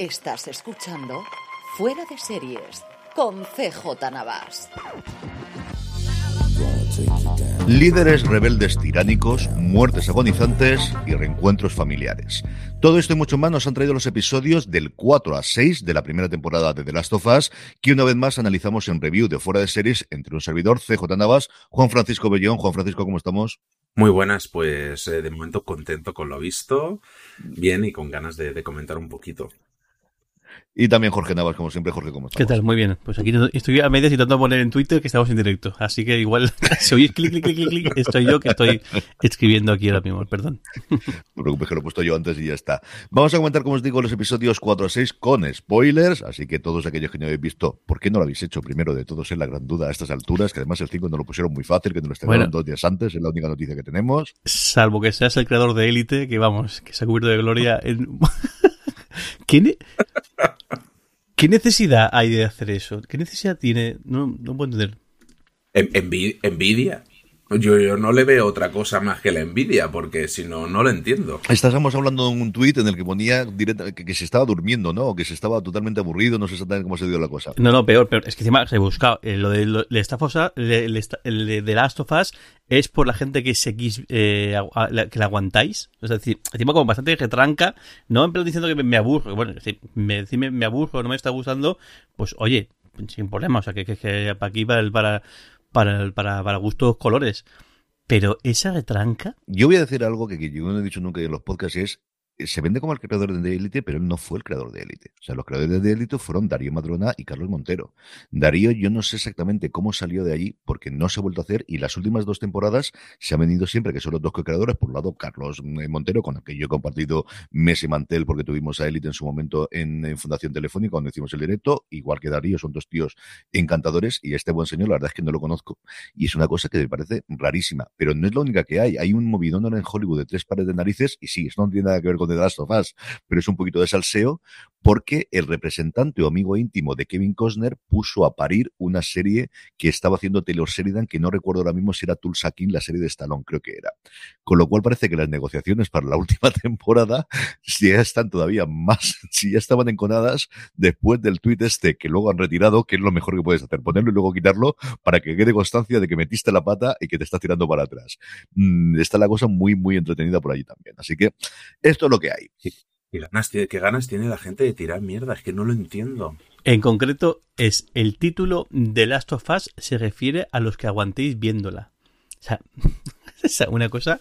Estás escuchando Fuera de Series con CJ Navas. Líderes rebeldes tiránicos, muertes agonizantes y reencuentros familiares. Todo esto y mucho más nos han traído los episodios del 4 a 6 de la primera temporada de The Last of Us, que una vez más analizamos en review de fuera de series entre un servidor, CJ Navas, Juan Francisco Bellón. Juan Francisco, ¿cómo estamos? Muy buenas, pues eh, de momento contento con lo visto, bien y con ganas de, de comentar un poquito. Y también Jorge Navas, como siempre. Jorge, ¿cómo estás? ¿Qué tal? Muy bien. Pues aquí estoy a medias intentando poner en Twitter que estamos en directo. Así que igual, si oís clic, clic, clic, clic, estoy yo que estoy escribiendo aquí ahora mismo. Perdón. No te preocupes que lo he puesto yo antes y ya está. Vamos a comentar, como os digo, los episodios 4 a 6 con spoilers. Así que todos aquellos que no habéis visto, ¿por qué no lo habéis hecho primero de todos? Es la gran duda a estas alturas, que además el 5 no lo pusieron muy fácil, que nos lo estrenaron bueno, dos días antes. Es la única noticia que tenemos. Salvo que seas el creador de Élite, que vamos, que se ha cubierto de gloria en... ¿Quién? ¿Qué necesidad hay de hacer eso? ¿Qué necesidad tiene? No, no puedo entender. ¿Envidia? Yo, yo, no le veo otra cosa más que la envidia, porque si no, no lo entiendo. Estábamos hablando de un tuit en el que ponía directa, que, que, se estaba durmiendo, ¿no? O que se estaba totalmente aburrido, no sé exactamente cómo se dio la cosa. No, no, peor, peor. Es que encima se buscaba. Eh, lo de lo, le le, le, el de Last of Us es por la gente que seguís, eh, a, a, que la aguantáis. Es decir, encima como bastante retranca, no en plan diciendo que me, me aburro. Bueno, si me, si me, me aburro, no me está gustando, pues oye, sin problema. O sea, que, que, que para aquí, para el, para para, para, para gustos colores. Pero esa retranca. Yo voy a decir algo que, que yo no he dicho nunca en los podcasts es se vende como el creador de Elite, pero él no fue el creador de Elite. O sea, los creadores de Elite fueron Darío Madrona y Carlos Montero. Darío, yo no sé exactamente cómo salió de allí, porque no se ha vuelto a hacer, y las últimas dos temporadas se han venido siempre, que son los dos co-creadores, por un lado Carlos Montero, con el que yo he compartido mes y mantel, porque tuvimos a Elite en su momento en, Fundación Telefónica, cuando hicimos el directo, igual que Darío, son dos tíos encantadores, y este buen señor, la verdad es que no lo conozco, y es una cosa que me parece rarísima, pero no es la única que hay. Hay un movidón en Hollywood de tres pares de narices, y sí, eso no tiene nada que ver con The Last of Us, pero es un poquito de salseo, porque el representante o amigo íntimo de Kevin Costner puso a parir una serie que estaba haciendo Taylor Sheridan, que no recuerdo ahora mismo si era Tulsa King, la serie de Stallone, creo que era. Con lo cual parece que las negociaciones para la última temporada si ya están todavía más, si ya estaban enconadas después del tuit este que luego han retirado, que es lo mejor que puedes hacer, ponerlo y luego quitarlo para que quede constancia de que metiste la pata y que te estás tirando para atrás. Mm, está la cosa muy, muy entretenida por allí también. Así que esto es lo que hay. ¿Qué ganas, ¿Qué ganas tiene la gente de tirar mierda? Es que no lo entiendo. En concreto, es el título de Last of Us se refiere a los que aguantéis viéndola. O sea, es una cosa.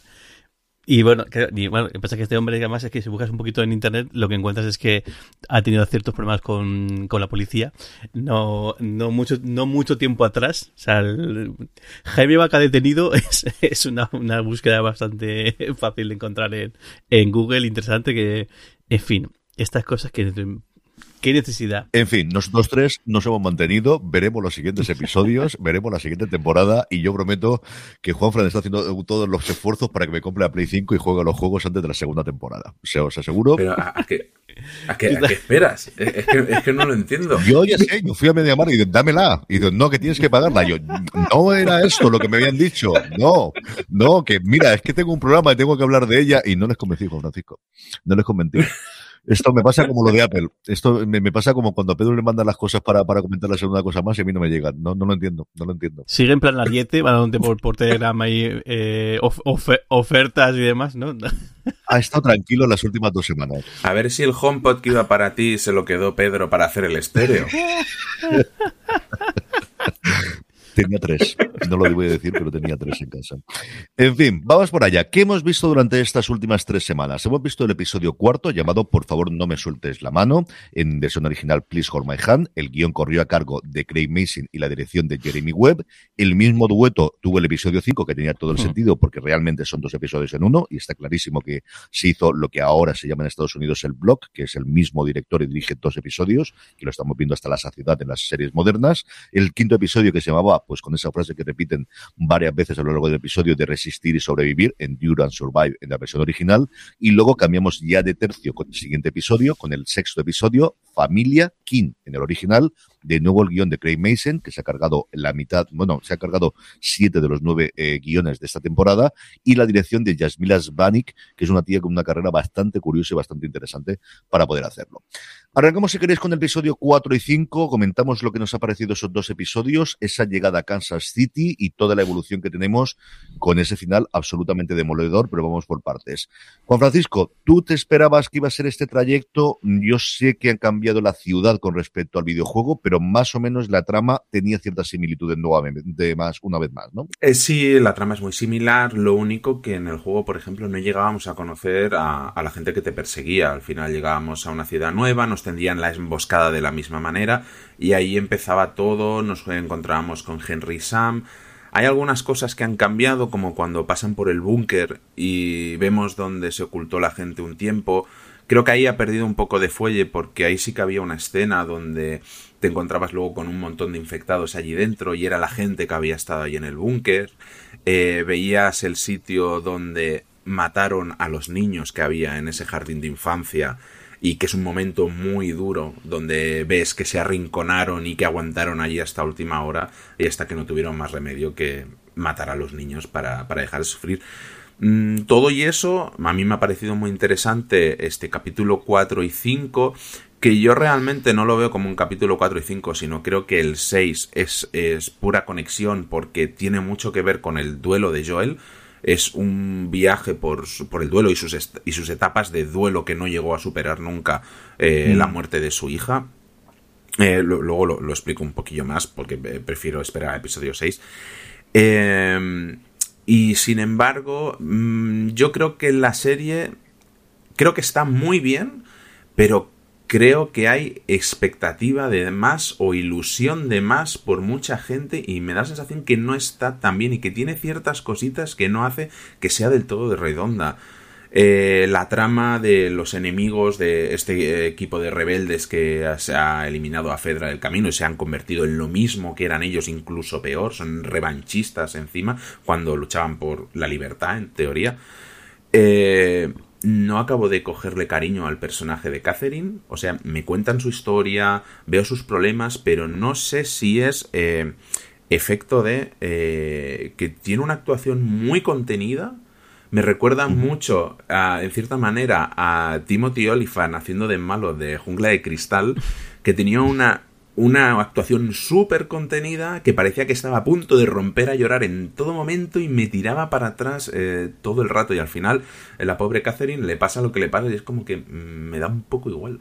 Y bueno, que, y que pasa es que este hombre, además, es que si buscas un poquito en internet, lo que encuentras es que ha tenido ciertos problemas con, con la policía. No, no mucho, no mucho tiempo atrás. O sea, el, Jaime Vaca detenido es, es una, una búsqueda bastante fácil de encontrar en, en Google, interesante que, en fin, estas cosas que ¿Qué necesidad? En fin, nosotros tres nos hemos mantenido, veremos los siguientes episodios, veremos la siguiente temporada y yo prometo que Juanfran está haciendo todos los esfuerzos para que me compre la Play 5 y juegue los juegos antes de la segunda temporada. O sea, os aseguro. Pero ¿a, a qué, a qué, a qué esperas? Es que, es que, no lo entiendo. Yo ya sé, yo fui a Mediamar y dije, dámela. Y digo, no, que tienes que pagarla. Yo, no era esto lo que me habían dicho. No, no, que mira, es que tengo un programa y tengo que hablar de ella y no les convencí, Juan Francisco. No les convencí. Esto me pasa como lo de Apple. Esto me, me, pasa como cuando a Pedro le mandan las cosas para, para comentar la segunda cosa más y a mí no me llegan. No, no lo entiendo, no lo entiendo. Sigue en plan Ariete, mandándote por, por Telegram ahí eh, of, ofer, ofertas y demás, ¿no? Ha estado tranquilo las últimas dos semanas. A ver si el HomePod que iba para ti se lo quedó Pedro para hacer el estéreo. Tenía tres. No lo voy a decir, pero tenía tres en casa. En fin, vamos por allá. ¿Qué hemos visto durante estas últimas tres semanas? Hemos visto el episodio cuarto llamado Por favor no me sueltes la mano, en versión original Please Hold My Hand. El guion corrió a cargo de Craig Mason y la dirección de Jeremy Webb. El mismo dueto tuvo el episodio 5, que tenía todo el sentido, porque realmente son dos episodios en uno, y está clarísimo que se hizo lo que ahora se llama en Estados Unidos el blog, que es el mismo director y dirige dos episodios, que lo estamos viendo hasta la saciedad en las series modernas. El quinto episodio que se llamaba, pues con esa frase que repiten varias veces a lo largo del episodio, de resistir y sobrevivir, Endure and Survive en la versión original. Y luego cambiamos ya de tercio con el siguiente episodio, con el sexto episodio, Familia King en el original, de nuevo el guion de Craig Mason, que se ha cargado la mitad, bueno, se ha cargado siete de los nueve eh, guiones de esta temporada, y la dirección de Yasmila Zbanik, que es una tía con una carrera bastante curiosa y bastante interesante para poder hacerlo. Arrancamos, si queréis, con el episodio 4 y 5, comentamos lo que nos ha parecido esos dos episodios, esa llegada a Kansas City y toda la evolución que tenemos con ese final absolutamente demoledor, pero vamos por partes. Juan Francisco, ¿tú te esperabas que iba a ser este trayecto? Yo sé que han cambiado la ciudad con respecto al videojuego, pero más o menos la trama tenía ciertas similitudes nuevamente, más, una vez más, ¿no? Eh, sí, la trama es muy similar, lo único que en el juego, por ejemplo, no llegábamos a conocer a, a la gente que te perseguía. Al final llegábamos a una ciudad nueva, nos tendían la emboscada de la misma manera y ahí empezaba todo, nos encontrábamos con Henry Sam. Hay algunas cosas que han cambiado, como cuando pasan por el búnker y vemos dónde se ocultó la gente un tiempo. Creo que ahí ha perdido un poco de fuelle porque ahí sí que había una escena donde te encontrabas luego con un montón de infectados allí dentro y era la gente que había estado ahí en el búnker. Eh, veías el sitio donde mataron a los niños que había en ese jardín de infancia y que es un momento muy duro donde ves que se arrinconaron y que aguantaron allí hasta última hora y hasta que no tuvieron más remedio que matar a los niños para, para dejar de sufrir. Mm, todo y eso, a mí me ha parecido muy interesante este capítulo 4 y 5, que yo realmente no lo veo como un capítulo 4 y 5, sino creo que el 6 es, es pura conexión porque tiene mucho que ver con el duelo de Joel. Es un viaje por, por el duelo y sus, y sus etapas de duelo que no llegó a superar nunca eh, la muerte de su hija. Eh, lo, luego lo, lo, explico un poquillo más porque prefiero esperar a episodio 6. Eh, y sin embargo, mmm, yo creo que la serie creo que está muy bien, pero creo que hay expectativa de más o ilusión de más por mucha gente y me da la sensación que no está tan bien y que tiene ciertas cositas que no hace que sea del todo de redonda. Eh, la trama de los enemigos de este equipo de rebeldes que se ha eliminado a Fedra del camino y se han convertido en lo mismo que eran ellos, incluso peor, son revanchistas encima, cuando luchaban por la libertad, en teoría. Eh, no acabo de cogerle cariño al personaje de Catherine. O sea, me cuentan su historia, veo sus problemas, pero no sé si es eh, efecto de eh, que tiene una actuación muy contenida. Me recuerda mucho, a, en cierta manera, a Timothy Olyphant haciendo de malo de Jungla de Cristal, que tenía una una actuación súper contenida que parecía que estaba a punto de romper a llorar en todo momento y me tiraba para atrás eh, todo el rato y al final eh, la pobre Catherine le pasa lo que le pasa y es como que mm, me da un poco igual.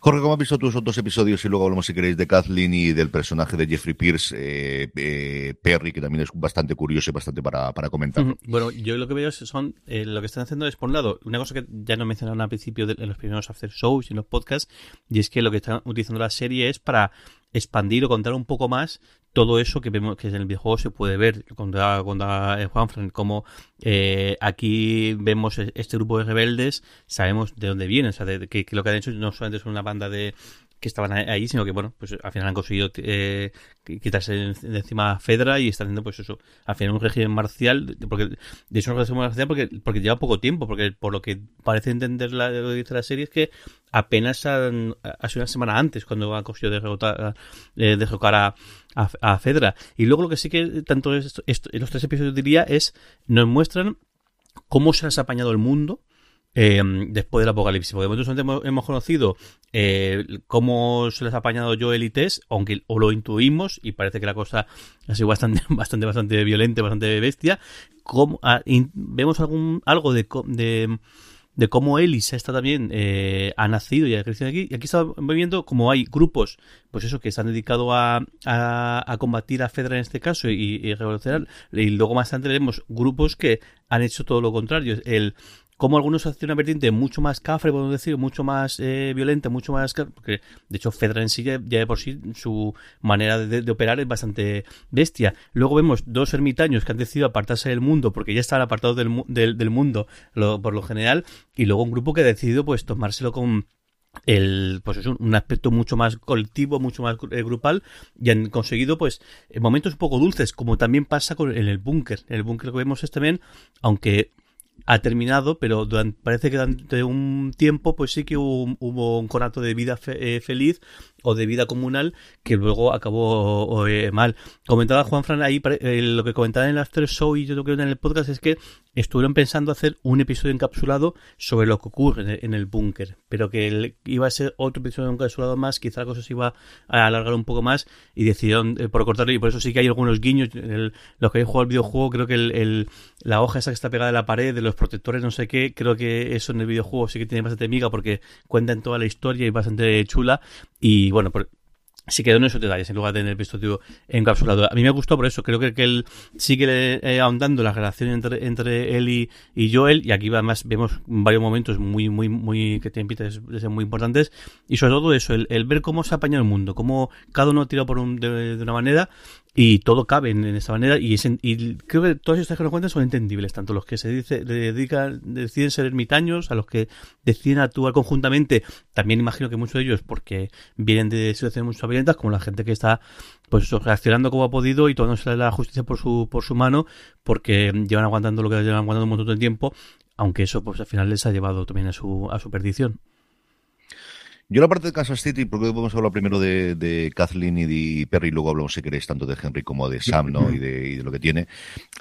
Jorge, ¿cómo has visto tus otros episodios? Y luego hablamos, si queréis, de Kathleen y del personaje de Jeffrey Pierce, eh, eh, Perry, que también es bastante curioso y bastante para, para comentar. Bueno, yo lo que veo son, eh, lo que están haciendo es, por un lado, una cosa que ya no mencionaron al principio de, en los primeros after shows y en los podcasts, y es que lo que están utilizando la serie es para expandir o contar un poco más todo eso que vemos que en el videojuego se puede ver cuando cuando Juanfran como eh, aquí vemos este grupo de rebeldes sabemos de dónde vienen o sea de, que, que, lo que han hecho no solamente es una banda de que estaban ahí, sino que bueno, pues al final han conseguido eh, quitarse de encima a Fedra y están haciendo pues eso, al final un régimen marcial, porque de hecho un régimen marcial porque, porque lleva poco tiempo, porque por lo que parece entender la, lo que dice la serie es que apenas han, ha una semana antes cuando han conseguido derrotar, eh, derrocar a, a, a, Fedra. Y luego lo que sí que tanto esto, esto, los tres episodios diría es, nos muestran cómo se ha apañado el mundo eh, después del apocalipsis. Porque nosotros hemos, hemos conocido eh, cómo se les ha apañado Joel y Tess, aunque o lo intuimos y parece que la cosa ha sido bastante, bastante, bastante violenta, bastante bestia. Ah, vemos algún algo de, de de cómo Elisa está también, eh, ha nacido y ha crecido aquí. Y aquí estamos viendo como hay grupos, pues eso, que se han dedicado a, a, combatir a Fedra en este caso y, y revolucionar. Y luego más adelante vemos grupos que han hecho todo lo contrario. El, como algunos hacen una vertiente mucho más cafre, podemos decir, mucho más eh, violenta, mucho más... Porque, de hecho, Fedra en sí ya, de por sí su manera de, operar es bastante bestia. Luego vemos dos ermitaños que han decidido apartarse del mundo porque ya están apartados del, del, mundo por lo general y luego un grupo que ha decidido pues tomárselo con el pues es un, aspecto mucho más colectivo, mucho más eh, grupal y han conseguido pues momentos un poco dulces como también pasa con en el búnker. El búnker que vemos es también aunque ha terminado, pero parece que durante un tiempo pues sí que hubo, un conato de vida eh, feliz o de vida comunal que luego acabó eh, mal. Comentaba Juan Fran ahí, eh, lo que comentaba en el After Show y yo creo que en el podcast es que estuvieron pensando hacer un episodio encapsulado sobre lo que ocurre en el búnker, pero que iba a ser otro episodio encapsulado más, quizá la cosa se iba a alargar un poco más y decidieron eh, por cortarlo y por eso sí que hay algunos guiños. los que hay jugado el videojuego, creo que el, la hoja esa que está pegada a la pared de los protectores, no sé qué, creo que eso en el videojuego sí que tiene bastante miga porque cuentan toda la historia y bastante chula y bueno, por, sí quedó en esos detalles en lugar de en el episodio encapsulado. A mí me gustó por eso, creo que, que él sigue eh, ahondando la relación entre, entre él y, y, Joel, y aquí además vemos varios momentos muy, muy, muy, que tienen pinta de ser muy importantes, y sobre todo eso, el, el, ver cómo se apaña el mundo, cómo cada uno tira por un, de, de una manera, y todo cabe en, esta manera y, y, creo que todas estas que nos cuentan son entendibles tanto los que se dice, dedican deciden ser ermitaños a los que deciden actuar conjuntamente. También imagino que muchos de ellos porque vienen de situaciones muy violentas como la gente que está pues reaccionando como ha podido y tomándose la justicia por su por su mano porque llevan aguantando lo que llevan aguantando un montón de tiempo aunque eso pues al final les ha llevado también a su a su perdición yo la parte de Kansas City, porque podemos hablar primero de, de Kathleen y de Perry, y luego hablamos, si queréis, tanto de Henry como de Sam, ¿no? Y de, y de, lo que tiene.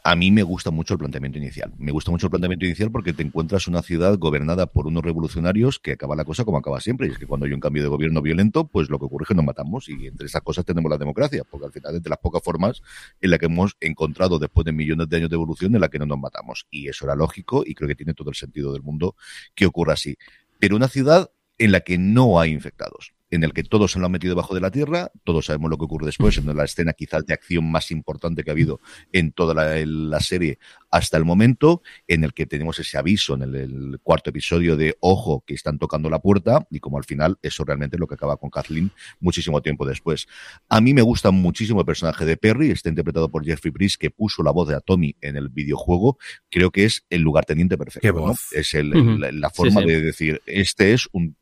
A mí me gusta mucho el planteamiento inicial. Me gusta mucho el planteamiento inicial porque te encuentras una ciudad gobernada por unos revolucionarios que acaba la cosa como acaba siempre. Y es que cuando hay un cambio de gobierno violento, pues lo que ocurre es que nos matamos. Y entre esas cosas tenemos la democracia, porque al final es de las pocas formas en la que hemos encontrado después de millones de años de evolución en la que no nos matamos. Y eso era lógico y creo que tiene todo el sentido del mundo que ocurra así. Pero una ciudad en la que no hay infectados en el que todos se lo han metido debajo de la tierra, todos sabemos lo que ocurre después, en la escena quizás de acción más importante que ha habido en toda la, serie hasta el momento, en el que tenemos ese aviso en el, cuarto episodio de ojo que están tocando la puerta y como al final eso realmente es lo que acaba con Kathleen muchísimo tiempo después. A mí me gusta muchísimo el personaje de Perry, está interpretado por Jeffrey Brice que puso la voz de Atomy en el videojuego, creo que es el lugarteniente perfecto, Es la, forma de decir, este es un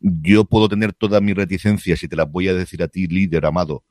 yo puedo tener todas mis reticencias y te las voy a decir a ti, líder amado,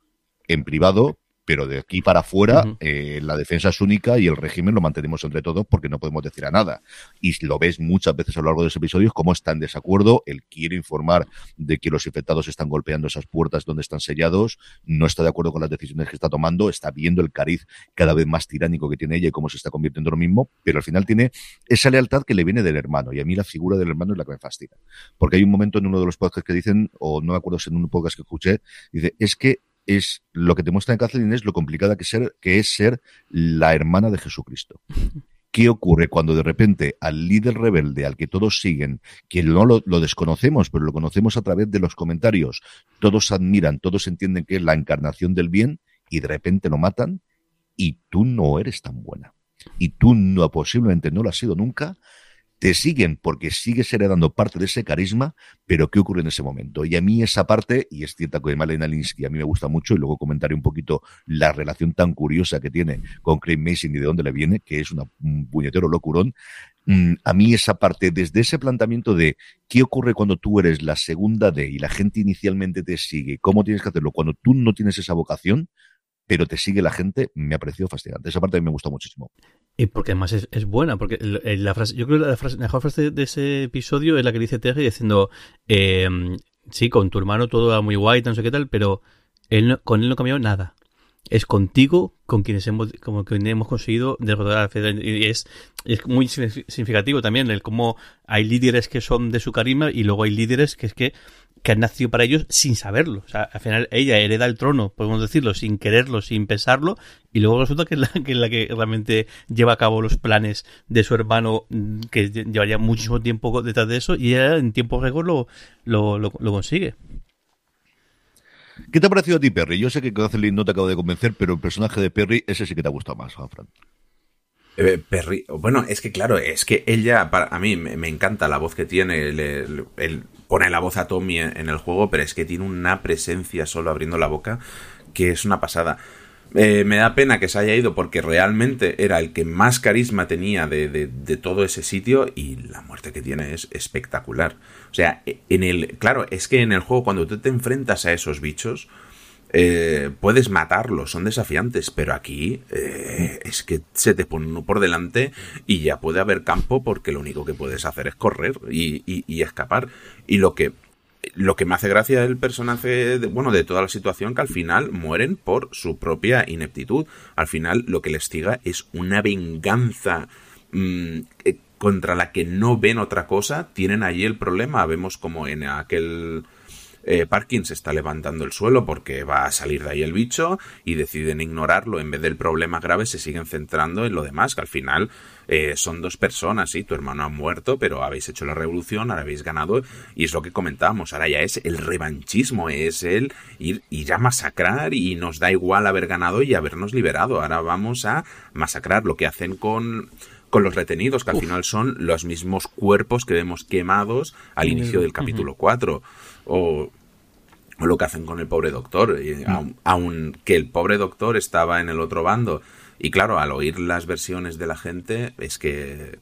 en privado, pero de aquí para afuera eh, la defensa es única y el régimen lo mantenemos entre todos porque no podemos decir a nada. Y lo ves muchas veces a lo largo de los episodios cómo está en desacuerdo, él quiere informar de que los infectados están golpeando esas puertas donde están sellados, no está de acuerdo con las decisiones que está tomando, está viendo el cariz cada vez más tiránico que tiene ella y cómo se está convirtiendo en lo mismo, pero al final tiene esa lealtad que le viene del hermano y a mí la figura del hermano es la que me fascina. Porque hay un momento en uno de los podcasts que dicen, o no me acuerdo si en un podcast que escuché, dice, es que es lo que te muestra en Kathleen es lo complicada que, ser, que es ser la hermana de Jesucristo. ¿Qué ocurre cuando de repente al líder rebelde, al que todos siguen, que no lo, lo, desconocemos, pero lo conocemos a través de los comentarios, todos admiran, todos entienden que es la encarnación del bien y de repente lo matan y tú no eres tan buena? Y tú no, posiblemente no lo has sido nunca, te siguen porque sigues heredando parte de ese carisma, pero ¿qué ocurre en ese momento? Y a mí esa parte, y es cierta que Malena Linsky a mí me gusta mucho, y luego comentaré un poquito la relación tan curiosa que tiene con Craig Mason y de dónde le viene, que es un puñetero locurón, mm, a mí esa parte, desde ese planteamiento de qué ocurre cuando tú eres la segunda de y la gente inicialmente te sigue, cómo tienes que hacerlo, cuando tú no tienes esa vocación, pero te sigue la gente, me ha parecido fascinante. Esa parte a mí me gusta muchísimo. Y porque además es, es buena, porque la frase, yo creo que la, frase, mejor frase de ese episodio es la que dice Terry diciendo, eh, sí, con tu hermano todo va muy guay, no sé qué tal, pero él con él no cambió nada. Es contigo con quienes hemos, como que hemos conseguido derrotar a la Federación. Y es, es muy significativo también el cómo hay líderes que son de su carisma y luego hay líderes que es que que han nacido para ellos sin saberlo. O sea, al final ella hereda el trono, podemos decirlo, sin quererlo, sin pensarlo, y luego resulta que es la que, la que realmente lleva a cabo los planes de su hermano, mm, que llevaría muchísimo tiempo detrás de eso, y ella en tiempo récord lo, lo, lo, consigue. ¿Qué te ha parecido a ti, Perry? Yo sé que Kathleen no te acabo de convencer, pero el personaje de Perry, ese sí que te ha gustado más, Juan Fran. Eh, Perry, bueno, es que claro, es que ella, para, a mí me, encanta la voz que tiene, el, pone la voz a Tommy en, el juego, pero es que tiene una presencia solo abriendo la boca que es una pasada. Eh, me da pena que se haya ido porque realmente era el que más carisma tenía de, de, todo ese sitio y la muerte que tiene es espectacular. O sea, en el, claro, es que en el juego cuando tú te enfrentas a esos bichos, eh, puedes matarlos, son desafiantes, pero aquí eh, es que se te pone uno por delante y ya puede haber campo porque lo único que puedes hacer es correr y, escapar. Y lo que lo que me hace gracia el personaje, de, bueno, de toda la situación, que al final mueren por su propia ineptitud. Al final lo que les tiga es una venganza mm, eh, contra la que no ven otra cosa. Tienen allí el problema. Vemos como en aquel eh, Parkins está levantando el suelo porque va a salir de ahí el bicho y deciden ignorarlo. En vez del problema grave se siguen centrando en lo demás, que al final eh, son dos personas, sí, tu hermano ha muerto, pero habéis hecho la revolución, ahora habéis ganado y es lo que comentábamos, ahora ya es el revanchismo, es el ir, ir a masacrar y nos da igual haber ganado y habernos liberado, ahora vamos a masacrar lo que hacen con con los retenidos, que al final son los mismos cuerpos que vemos quemados al inicio del capítulo 4 o, lo que hacen con el pobre doctor, y mm. aun, que el pobre doctor estaba en el otro bando. Y claro, al oír las versiones de la gente, es que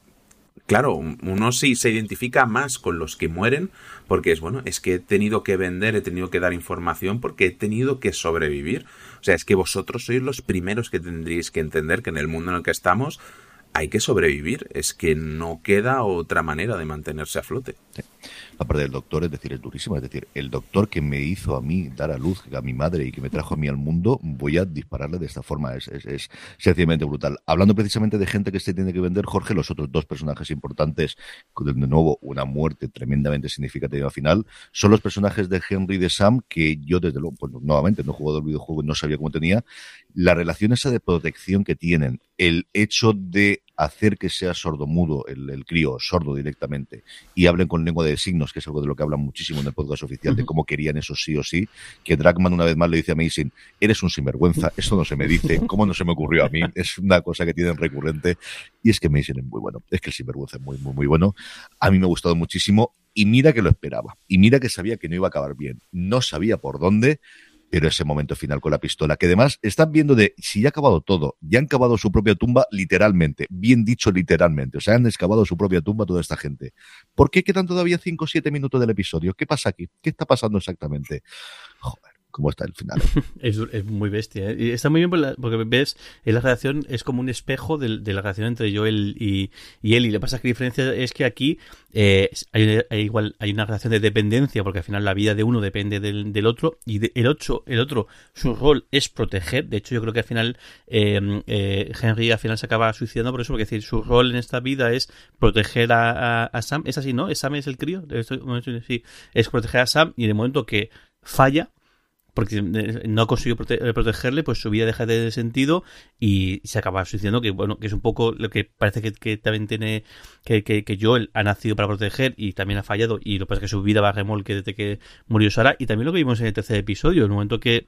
claro, uno sí se identifica más con los que mueren porque es bueno, es que he tenido que vender, he tenido que dar información porque he tenido que sobrevivir. O sea, es que vosotros sois los primeros que tendréis que entender que en el mundo en el que estamos hay que sobrevivir, es que no queda otra manera de mantenerse a flote. La parte del doctor, es decir, es durísima, es decir, el doctor que me hizo a mí dar a luz a mi madre y que me trajo a mí al mundo, voy a dispararle de esta forma, es, es, sencillamente brutal. Hablando precisamente de gente que se tiene que vender, Jorge, los otros dos personajes importantes, de nuevo una muerte tremendamente significativa al final, son los personajes de Henry y de Sam, que yo desde luego, pues nuevamente no he jugado el videojuego, no sabía cómo tenía, la relación esa de protección que tienen, el hecho de hacer que sea sordomudo el, el crío, sordo directamente, y hablen con lengua de signos, que es algo de lo que hablan muchísimo en el podcast oficial, de cómo querían eso sí o sí, que Dragman una vez más le dice a Mason, eres un sinvergüenza, esto no se me dice, ¿cómo no se me ocurrió a mí? Es una cosa que tienen recurrente, y es que Mason es muy bueno, es que el sinvergüenza es muy, muy, muy bueno. A mí me ha gustado muchísimo, y mira que lo esperaba, y mira que sabía que no iba a acabar bien, no sabía por dónde, pero ese momento final con la pistola, que además están viendo de si ya ha acabado todo, ya han cavado su propia tumba literalmente, bien dicho literalmente, o sea, han excavado su propia tumba toda esta gente. ¿Por qué quedan todavía 5 o 7 minutos del episodio? ¿Qué pasa aquí? ¿Qué está pasando exactamente? Joder cómo está el final. es, muy bestia. ¿eh? Está muy bien porque ves, la relación es como un espejo de, la relación entre Joel y, él. Y lo que pasa es que la diferencia es que aquí eh, hay, igual hay una relación de dependencia, porque al final la vida de uno depende del, otro. Y el, otro, el otro, su rol es proteger. De hecho, yo creo que al final eh, Henry al final se acaba suicidando por eso, porque decir, su rol en esta vida es proteger a, Sam. Es así, ¿no? Sam es el crío. Sí, es proteger a Sam y en el momento que falla, porque eh, no ha conseguido eh, protegerle, pues su vida deja de sentido y se acaba suicidando, que bueno, que es un poco lo que parece que, también tiene, que, que, que, Joel ha nacido para proteger y también ha fallado y lo que pasa es que su vida va a remolque desde que murió Sara. Y también lo que vimos en el tercer episodio, el momento que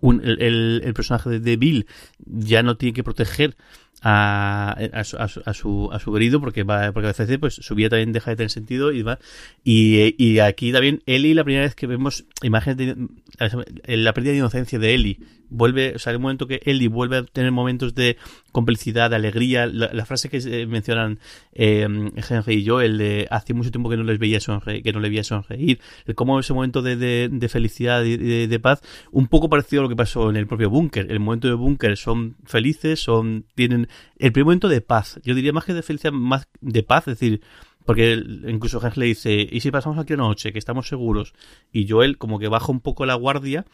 un, el, el, personaje de Bill ya no tiene que proteger a, a, su, a, su, a su querido porque va porque a veces pues su vida también deja de tener sentido y va y, y aquí también Eli la primera vez que vemos imágenes de la pérdida de inocencia de Eli vuelve, o sea, el momento que Ellie vuelve a tener momentos de complicidad, de alegría, la, frase que mencionan eh, Henry y yo, el de hace mucho tiempo que no les veía sonreír, que no le veía sonreír, el cómo ese momento de, de, felicidad y de, paz, un poco parecido a lo que pasó en el propio búnker. El momento de búnker son felices, son, tienen el primer momento de paz. Yo diría más que de felicidad, más de paz, es decir, porque incluso Henry le dice, ¿y si pasamos aquí una noche, que estamos seguros? Y Joel como que baja un poco la guardia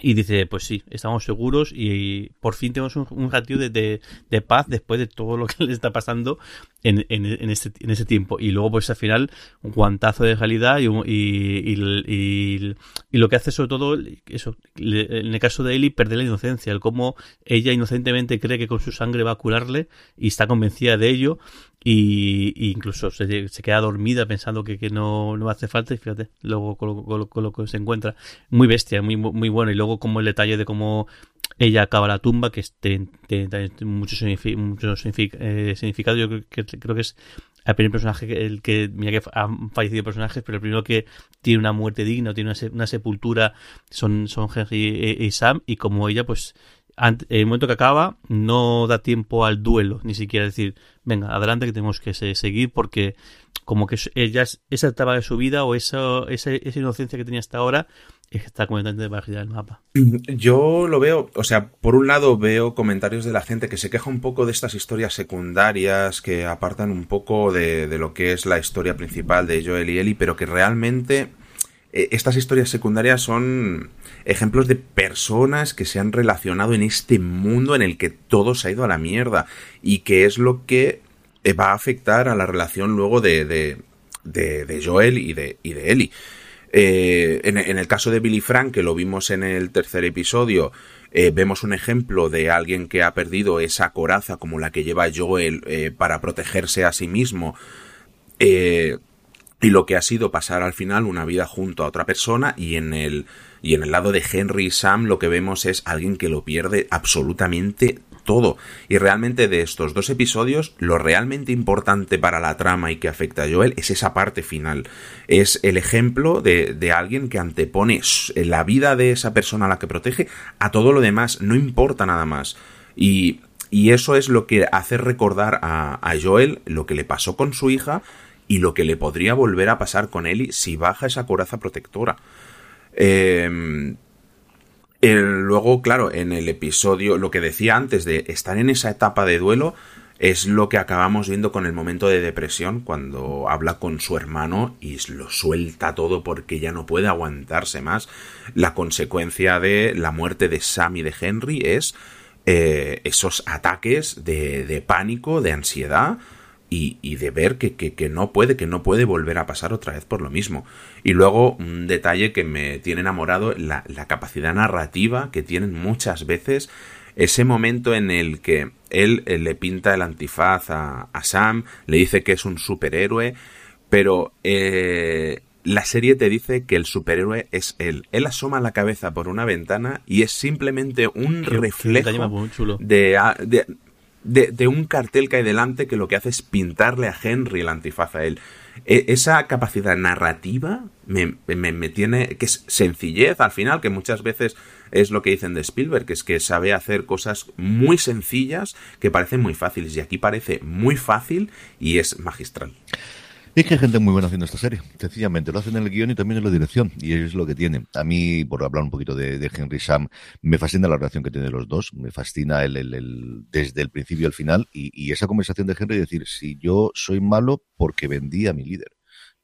y dice, pues sí, estamos seguros y, por fin tenemos un, un ratio de, de, paz después de todo lo que le está pasando en, en, en, este, en ese tiempo. Y luego, pues al final, un guantazo de realidad y, y, y, y, lo que hace sobre todo, eso, en el caso de Ellie, perder la inocencia, el cómo ella inocentemente cree que con su sangre va a curarle y está convencida de ello y, incluso se, queda dormida pensando que, que no, no, hace falta y fíjate, luego con, lo que se encuentra. Muy bestia, muy, muy bueno. Y luego como el detalle de cómo ella acaba la tumba, que tiene mucho, mucho eh, significado. Yo creo que, creo que es el primer personaje, el que, mira que han fallecido personajes, pero el primero que tiene una muerte digna, tiene una, sepultura, son, son Henry y Sam, y como ella, pues en el momento que acaba, no da tiempo al duelo, ni siquiera decir, venga, adelante que tenemos que seguir, porque como que ella, esa etapa de su vida o esa, esa, inocencia que tenía hasta ahora está completamente bajada del mapa. Yo lo veo, o sea, por un lado veo comentarios de la gente que se queja un poco de estas historias secundarias que apartan un poco de, de lo que es la historia principal de Joel y Ellie, pero que realmente estas historias secundarias son ejemplos de personas que se han relacionado en este mundo en el que todo se ha ido a la mierda y que es lo que eh, va a afectar a la relación luego de, de, de, Joel y de, y de Ellie. Eh, en, el caso de Billy Frank, que lo vimos en el tercer episodio, vemos un ejemplo de alguien que ha perdido esa coraza como la que lleva Joel para protegerse a sí mismo. Eh, y lo que ha sido pasar al final una vida junto a otra persona y en el y en el lado de Henry y Sam lo que vemos es alguien que lo pierde absolutamente todo. Y realmente de estos dos episodios, lo realmente importante para la trama y que afecta a Joel es esa parte final. Es el ejemplo de, de alguien que antepone la vida de esa persona a la que protege a todo lo demás, no importa nada más. Y, y eso es lo que hace recordar a, a Joel lo que le pasó con su hija y lo que le podría volver a pasar con Ellie si baja esa coraza protectora. Em, luego, claro, en el episodio, lo que decía antes de estar en esa etapa de duelo, es lo que acabamos viendo con el momento de depresión, cuando habla con su hermano y lo suelta todo porque ya no puede aguantarse más. La consecuencia de la muerte de Sam y de Henry es eh, esos ataques de, de pánico, de ansiedad, y, de ver que, que, no puede, que no puede volver a pasar otra vez por lo mismo. Y luego un detalle que me tiene enamorado, la, la capacidad narrativa que tienen muchas veces, ese momento en el que él, le pinta el antifaz a, a, Sam, le dice que es un superhéroe, pero eh, la serie te dice que el superhéroe es él. Él asoma la cabeza por una ventana y es simplemente un reflejo de, de, de, un cartel que hay delante que lo que hace es pintarle a Henry el antifaz a él. E, esa capacidad narrativa me, me, tiene, que es sencillez al final, que muchas veces es lo que dicen de Spielberg, que es que sabe hacer cosas muy sencillas que parecen muy fáciles y aquí parece muy fácil y es magistral. Es que hay gente muy buena haciendo esta serie. Sencillamente lo hacen en el guion y también en la dirección. Y es lo que tiene. A mí, por hablar un poquito de, Henry Sam, me fascina la relación que tienen los dos. Me fascina el, el, desde el principio al final. Y, y esa conversación de Henry decir, si yo soy malo porque vendí a mi líder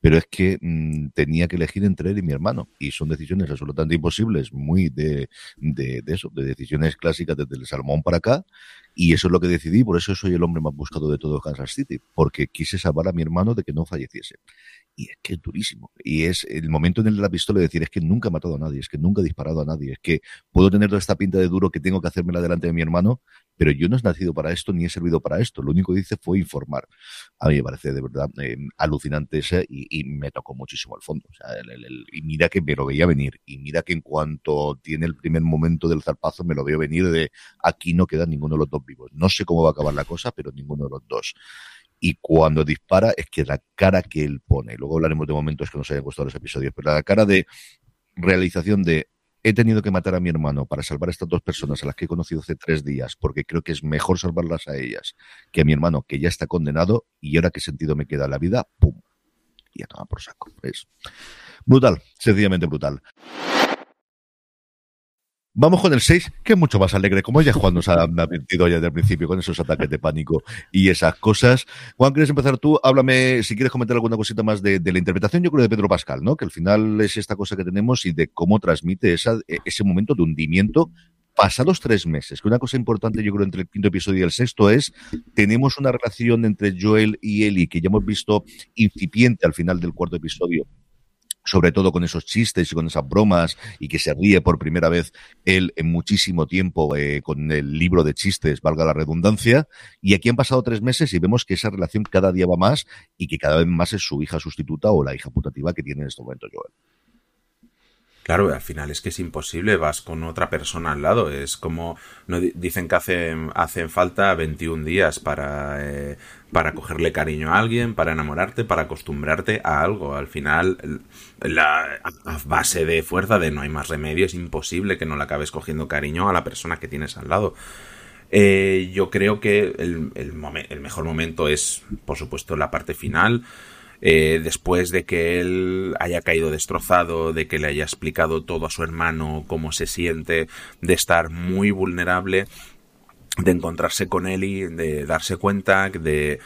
pero es que mm, tenía que elegir entre él y mi hermano y son decisiones absolutamente imposibles, muy de, de, de, eso, de decisiones clásicas desde el Salmón para acá y eso es lo que decidí, por eso soy el hombre más buscado de todo Kansas City, porque quise salvar a mi hermano de que no falleciese. Y es que es durísimo. Y es el momento en la pistola de decir, es que nunca he matado a nadie, es que nunca he disparado a nadie, es que puedo tener toda esta pinta de duro que tengo que hacérmela delante de mi hermano, pero yo no he nacido para esto ni he servido para esto. Lo único que hice fue informar. A mí me parece de verdad eh, alucinante ese y, me tocó muchísimo al fondo. Y mira que me lo veía venir. Y mira que en cuanto tiene el primer momento del zarpazo, me lo veo venir de aquí no queda ninguno de los dos vivos. No sé cómo va a acabar la cosa, pero ninguno de los dos y cuando dispara es que la cara que él pone, luego hablaremos de momentos que nos hayan gustado los episodios, pero la cara de realización de he tenido que matar a mi hermano para salvar a estas dos personas a las que he conocido hace tres días, porque creo que es mejor salvarlas a ellas que a mi hermano que ya está condenado y ahora qué sentido me queda la vida, ¡pum! Y a tomar por saco. Es brutal, sencillamente brutal. Vamos con el 6, que es mucho más alegre, como ya Juan nos ha advertido ya desde el principio con esos ataques de pánico y esas cosas. Juan, ¿quieres empezar tú? Háblame, si quieres comentar alguna cosita más de, la interpretación, yo creo, de Pedro Pascal, ¿no? Que al final es esta cosa que tenemos y de cómo transmite esa, ese momento de hundimiento pasados tres meses, que una cosa importante yo creo entre el quinto episodio y el sexto es, tenemos una relación entre Joel y Ellie que ya hemos visto incipiente al final del cuarto episodio, sobre todo con esos chistes y con esas bromas, y que se ríe por primera vez él en muchísimo tiempo eh, con el libro de chistes, valga la redundancia, y aquí han pasado tres meses y vemos que esa relación cada día va más y que cada vez más es su hija sustituta o la hija putativa que tiene en este momento Joel. Claro, al final es que es imposible, vas con otra persona al lado, es como no dicen que hacen, hacen falta 21 días para, eh, para cogerle cariño a alguien, para enamorarte, para acostumbrarte a algo. Al final, la, a base de fuerza, de no hay más remedio, es imposible que no le acabes cogiendo cariño a la persona que tienes al lado. Eh, yo creo que el, mejor momento es, por supuesto, la parte final eh, después de que él haya caído destrozado, de que le haya explicado todo a su hermano, cómo se siente, de estar muy vulnerable, de encontrarse con y de darse cuenta de,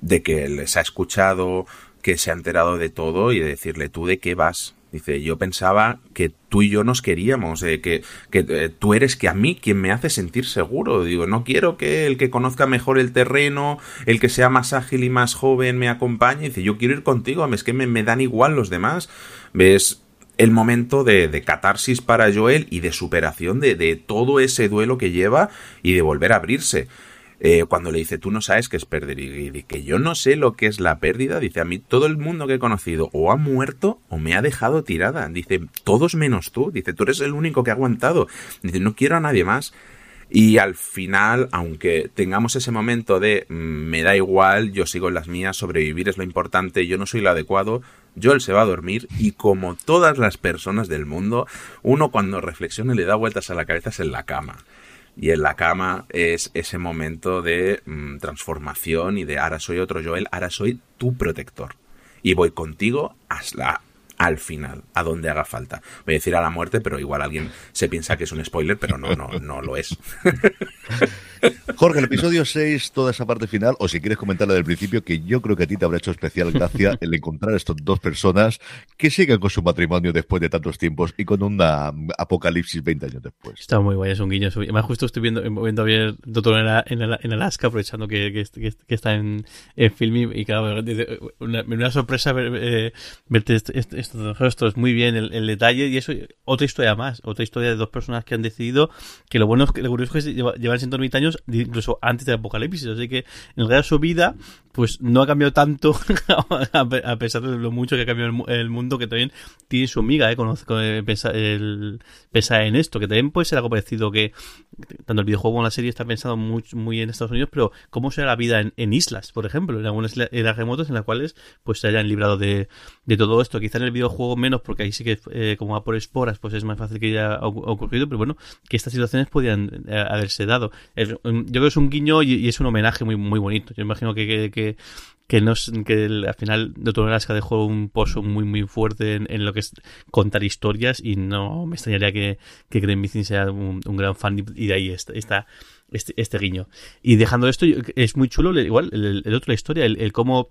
de que les ha escuchado, que se ha enterado de todo y de decirle tú de qué vas, Dice, yo pensaba que tú y yo nos queríamos, eh, que, que eh, tú eres que a mí quien me hace sentir seguro. Digo, no quiero que el que conozca mejor el terreno, el que sea más ágil y más joven me acompañe. Dice, yo quiero ir contigo, es que me, me dan igual los demás. ¿Ves? El momento de, de, catarsis para Joel y de superación de, de todo ese duelo que lleva y de volver a abrirse. Eh, cuando le dice, tú no sabes qué es perder, y, que yo no sé lo que es la pérdida, dice, a mí todo el mundo que he conocido o ha muerto o me ha dejado tirada. Dice, todos menos tú. Dice, tú eres el único que ha aguantado. Dice, no quiero a nadie más. Y al final, aunque tengamos ese momento de mm, me da igual, yo sigo en las mías, sobrevivir es lo importante, yo no soy lo adecuado, Joel se va a dormir y como todas las personas del mundo, uno cuando reflexiona le da vueltas a la cabeza es en la cama. Y en la cama es ese momento de mm, transformación y de ahora soy otro Joel, ahora soy tu protector. Y voy contigo hasta, al final, a donde haga falta. Voy a decir a la muerte, pero igual alguien se piensa que es un spoiler, pero no, no, no lo es. Jorge, el episodio 6, toda esa parte final, o si quieres comentarla del principio, que yo creo que a ti te habrá hecho especial gracia el encontrar a estas dos personas que sigan con su matrimonio después de tantos tiempos y con una apocalipsis 20 años después. Está muy guay, es un guiño. Además, justo estoy viendo, viendo bien Doctor en, en, Alaska, aprovechando que, que, que está en, en film y, claro, una, una sorpresa ver, eh, verte estos gestos muy bien, el, el, detalle y eso, otra historia más, otra historia de dos personas que han decidido que lo bueno es que lo curioso es que llevan 120 años incluso antes del apocalipsis. Así que en realidad su vida, pues no ha cambiado tanto, a pesar de lo mucho que ha cambiado el, mundo, que también tiene su amiga, ¿eh? eh pensar, el, en esto, que también puede ser algo parecido que tanto el videojuego como la serie está pensado muy, muy en Estados Unidos, pero cómo será la vida en, islas, por ejemplo, en algunas islas remotas en las cuales pues se hayan librado de, de todo esto. Quizá en el videojuego menos, porque ahí sí que eh, como va por esporas, pues es más fácil que haya ocurrido, pero bueno, que estas situaciones podían eh, haberse dado yo creo que es un guiño y, es un homenaje muy, muy bonito. Yo imagino que, que, que, no, que al final Doctor Alaska dejó un pozo muy, muy fuerte en, lo que es contar historias y no me extrañaría que, que sea un, gran fan y de ahí está, este, este guiño. Y dejando esto, es muy chulo, igual, el, el otro, la historia, el cómo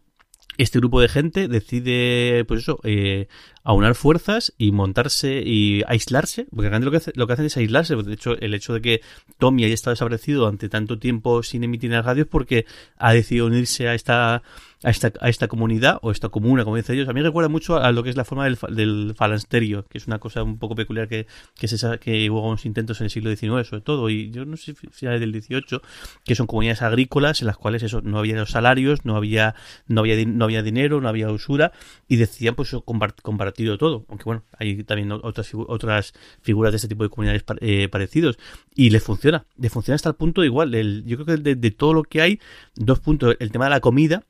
este grupo de gente decide, pues eso, eh, aunar fuerzas y montarse y aislarse, porque lo que, lo que hacen es aislarse. De hecho, el hecho de que Tommy haya estado desaparecido ante tanto tiempo sin emitir en radio es porque ha decidido unirse a esta a esta, a esta comunidad o esta comuna, como dicen ellos. A mí me recuerda mucho a lo que es la forma del, del falansterio, que es una cosa un poco peculiar que, que, se, que hubo unos intentos en el siglo XIX, sobre todo, y yo no sé finales del XVIII, que son comunidades agrícolas en las cuales eso no había los salarios, no había, no había, no había dinero, no había usura, y decían pues compartido todo. Aunque bueno, hay también otras, otras figuras de este tipo de comunidades eh, parecidos. Y le funciona, le funciona hasta el punto igual. El, yo creo que de, de todo lo que hay, dos puntos. El tema de la comida,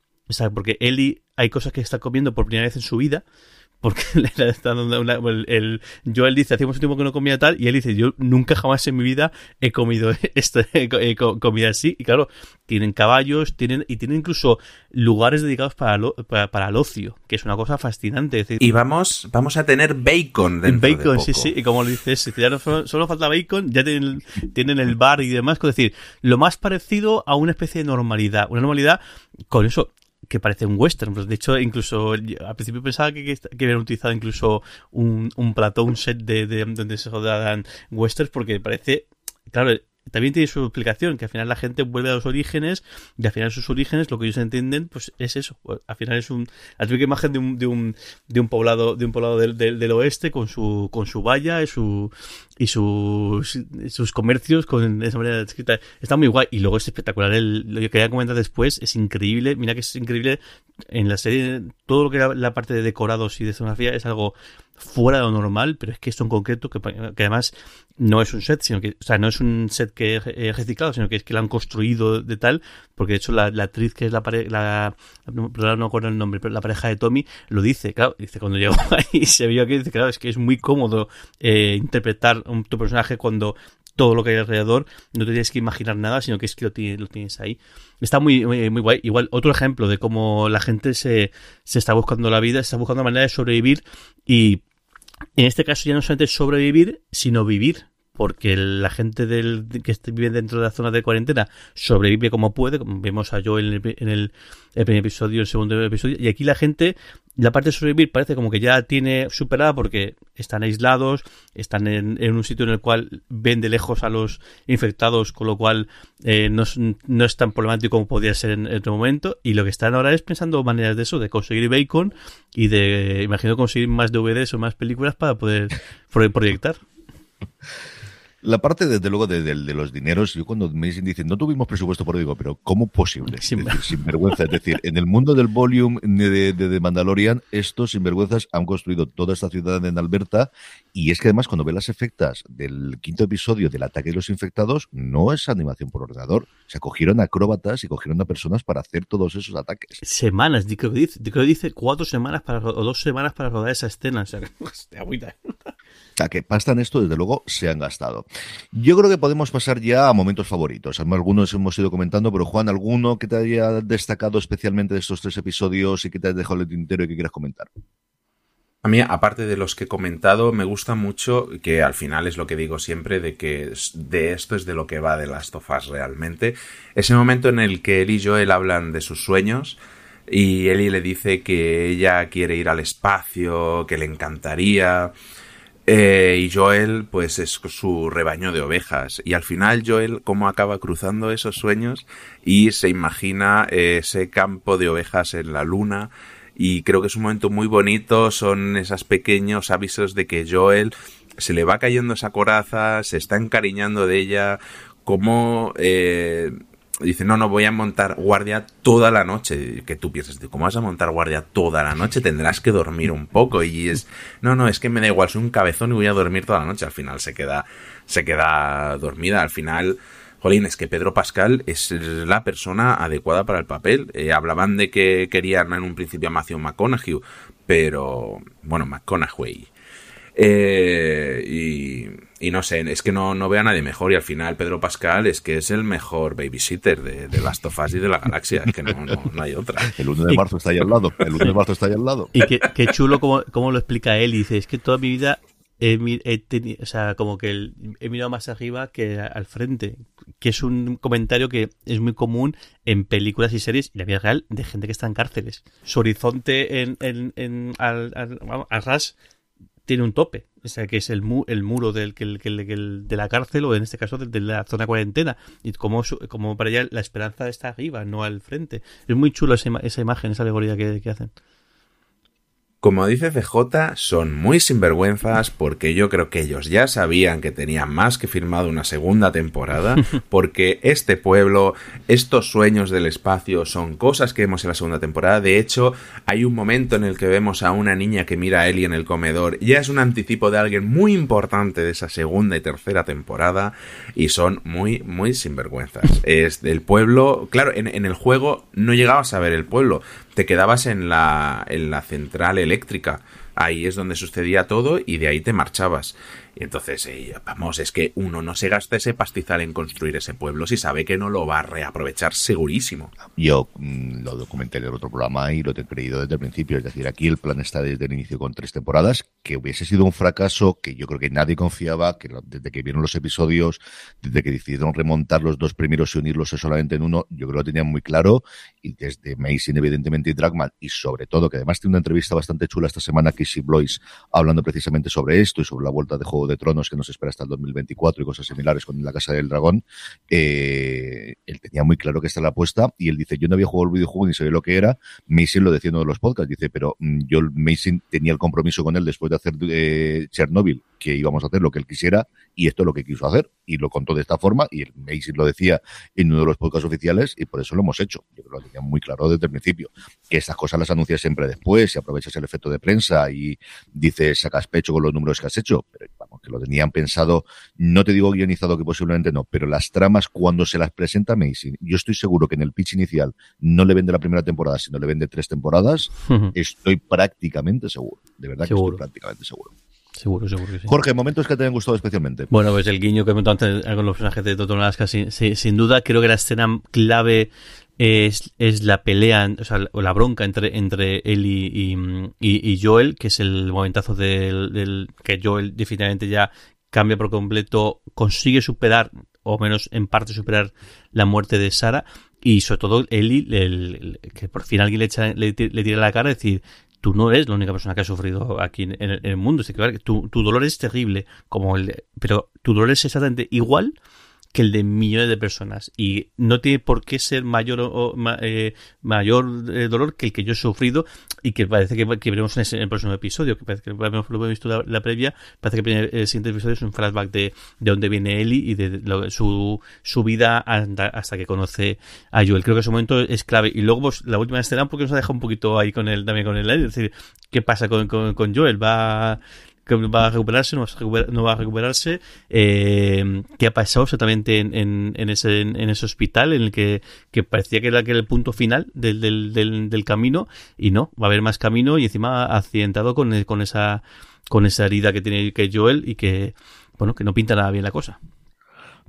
porque Eli hay cosas que está comiendo por primera vez en su vida, porque le está dando una, el, Joel dice, hace mucho tiempo que no comía tal, y él dice, yo nunca jamás en mi vida he comido esto, comida así, y claro, tienen caballos, tienen, y tienen incluso lugares dedicados para, para, el ocio, que es una cosa fascinante. y vamos, vamos a tener bacon dentro Bacon, sí, sí, y como lo dices, ya no, solo, falta bacon, ya tienen, tienen el bar y demás, es decir, lo más parecido a una especie de normalidad, una normalidad con eso, que parece un western. Pues de hecho, incluso al principio pensaba que, que, habían utilizado incluso un, un plató, un set de, de donde se rodaban westerns, porque parece, claro, también tiene su explicación, que al final la gente vuelve a los orígenes y al final sus orígenes, lo que ellos entienden, pues es eso. Pues, al final es un, la típica imagen de un, de un, de un poblado, de un poblado del, del, oeste con su, con su valla y su, y sus, sus comercios con esa manera escrita. Está muy guay y luego es espectacular. El, lo que quería comentar después es increíble. Mira que es increíble en la serie, todo lo que era la parte de decorados y de escenografía es algo fuera de lo normal, pero es que esto en concreto, que, que, además no es un set, sino que, o sea, no es un set que he reciclado, sino que es que lo han construido de tal, porque de hecho la, actriz que es la pareja, la, no, no acuerdo el nombre, pero la pareja de Tommy lo dice, claro, dice cuando llegó ahí se vio aquí, dice, claro, es que es muy cómodo eh, interpretar tu personaje cuando todo lo que hay alrededor, no te tienes que imaginar nada, sino que es que lo tienes, lo tienes ahí. Está muy, muy, muy, guay. Igual, otro ejemplo de cómo la gente se, se está buscando la vida, se está buscando manera de sobrevivir y en este caso ya no solamente sobrevivir, sino vivir porque la gente del, que vive dentro de la zona de cuarentena sobrevive como puede, como vemos a Joel en el, primer episodio, el segundo episodio, y aquí la gente, la parte de sobrevivir parece como que ya tiene superada porque están aislados, están en, un sitio en el cual ven de lejos a los infectados, con lo cual eh, no, no, es tan problemático como podría ser en, otro momento, y lo que están ahora es pensando maneras de eso, de conseguir bacon y de, imagino, conseguir más DVDs o más películas para poder proyectar. La parte, desde luego, de, los dineros, yo cuando me dicen, dicen, no tuvimos presupuesto por digo, pero ¿cómo posible? Sin, vergüenza. Es decir, en el mundo del volume de, de, Mandalorian, estos sinvergüenzas han construido toda esta ciudad en Alberta y es que además cuando ve las efectas del quinto episodio del ataque de los infectados, no es animación por ordenador. Se cogieron acróbatas y cogieron a personas para hacer todos esos ataques. Semanas, creo que dice, creo que dice cuatro semanas para, o dos semanas para rodar esa escena. O sea, te agüita que pasta en esto, desde luego, se han gastado. Yo creo que podemos pasar ya a momentos favoritos. Algunos hemos ido comentando, pero Juan, ¿alguno que te haya destacado especialmente de estos tres episodios y que te haya dejado el tintero y que quieras comentar? A mí, aparte de los que he comentado, me gusta mucho que al final es lo que digo siempre, de que de esto es de lo que va de las tofas realmente. Ese momento en el que él y Joel hablan de sus sueños y Eli le dice que ella quiere ir al espacio, que le encantaría, eh, y Joel, pues es su rebaño de ovejas. Y al final Joel, cómo acaba cruzando esos sueños y se imagina ese campo de ovejas en la luna. Y creo que es un momento muy bonito, son esos pequeños avisos de que Joel se le va cayendo esa coraza, se está encariñando de ella, como eh, dice, no, no, voy a montar guardia toda la noche. Que tú piensas, ¿cómo vas a montar guardia toda la noche? Tendrás que dormir un poco. Y es, no, no, es que me da igual, soy un cabezón y voy a dormir toda la noche. Al final se queda, se queda dormida. Al final, jolín, es que Pedro Pascal es la persona adecuada para el papel. Eh, hablaban de que querían en un principio a Matthew McConaughey, pero, bueno, McConaughey. Eh, y y no sé, es que no, no veo a nadie mejor y al final Pedro Pascal es que es el mejor babysitter de, de Last of Us y de la galaxia, es que no, no, hay otra. El 1 de marzo está ahí al lado, el 1 de marzo está ahí al lado. Y qué, qué chulo como, como, lo explica él, y dice, es que toda mi vida he, tenido, o sea, como que he mirado más arriba que al frente, que es un comentario que es muy común en películas y series y la vida real de gente que está en cárceles. Su horizonte en, en, en al, al, al ras tiene un tope. O sea, que es el, el muro del, de la cárcel o en este caso de, la zona cuarentena. Y como, como para allá la esperanza está arriba, no al frente. Es muy chulo esa, esa imagen, esa alegoría que, que hacen. Como dice CJ, son muy sinvergüenzas porque yo creo que ellos ya sabían que tenían más que firmado una segunda temporada, porque este pueblo, estos sueños del espacio son cosas que vemos en la segunda temporada. De hecho, hay un momento en el que vemos a una niña que mira a Ellie en el comedor. Ya es un anticipo de alguien muy importante de esa segunda y tercera temporada y son muy, muy sinvergüenzas. Es del pueblo, claro, en, en el juego no llegabas a ver el pueblo, te quedabas en la, en la central eléctrica. ahí es donde sucedía todo y de ahí te marchabas. Entonces, eh, vamos, es que uno no se gasta ese pastizal en construir ese pueblo si sabe que no lo va a reaprovechar segurísimo. Yo mm, lo documenté en el otro programa y lo he creído desde el principio. Es decir, aquí el plan está desde el inicio con tres temporadas, que hubiese sido un fracaso que yo creo que nadie confiaba, que desde que vieron los episodios, desde que decidieron remontar los dos primeros y unirlos solamente en uno, yo creo que lo tenían muy claro. Y desde Mason, evidentemente, y Dragman, y sobre todo, que además tiene una entrevista bastante chula esta semana, Casey Blois, hablando precisamente sobre esto y sobre la vuelta de juego de Tronos que nos espera hasta el 2024 y cosas similares con La Casa del Dragón, eh, él tenía muy claro que esta es la apuesta y él dice, yo no había jugado el videojuego ni sabía lo que era, Mason lo decía en uno de los podcasts, dice, pero mm, yo Mason tenía el compromiso con él después de hacer eh, Chernobyl, que íbamos a hacer lo que él quisiera y esto es lo que quiso hacer y lo contó de esta forma y el Mason lo decía en uno de los podcasts oficiales y por eso lo hemos hecho. Yo creo que lo tenía muy claro desde el principio, que estas cosas las anuncias siempre después y aprovechas el efecto de prensa y dices, sacas pecho con los números que has hecho, pero vamos, que lo tenían pensado, no te digo guionizado que posiblemente no, pero las tramas cuando se las presenta Mason, yo estoy seguro que en el pitch inicial no le vende la primera temporada, sino le vende tres temporadas, estoy prácticamente seguro, de verdad que estoy prácticamente seguro. Seguro, seguro que sí. Jorge, momentos que te hayan gustado especialmente. Bueno, pues el guiño que he comentado antes con los personajes de Toto Alaska, sin, sin, duda, creo que la escena clave es, es la pelea, o sea, la bronca entre, entre él y, Joel, que es el momentazo del, que Joel definitivamente ya cambia por completo, consigue superar, o menos en parte superar la muerte de Sara, y sobre todo Eli, el, que por fin alguien le, echa, le, tira la cara, decir, tú no eres la única persona que ha sufrido aquí en, el, mundo. Es que, tu, tu dolor es terrible, como el, pero tu dolor es exactamente igual que el de millones de personas. Y no tiene por qué ser mayor o, eh, mayor eh, dolor que el que yo he sufrido y que parece que, veremos en, el próximo episodio que parece que lo hemos visto la, previa parece que el, siguiente episodio es un flashback de, de dónde viene Ellie y de su, su vida hasta, que conoce a Joel. Creo que ese momento es clave. Y luego pues, la última escena porque nos ha dejado un poquito ahí con él también con él es decir qué pasa con, con, con Joel va que va a recuperarse, no va a, recuperarse, eh, qué ha pasado exactamente en, en, ese, en, ese hospital en el que, que parecía que era, que el punto final del, del, del, del, camino y no, va a haber más camino y encima accidentado con, con, esa, con esa herida que tiene que Joel y que, bueno, que no pinta nada bien la cosa.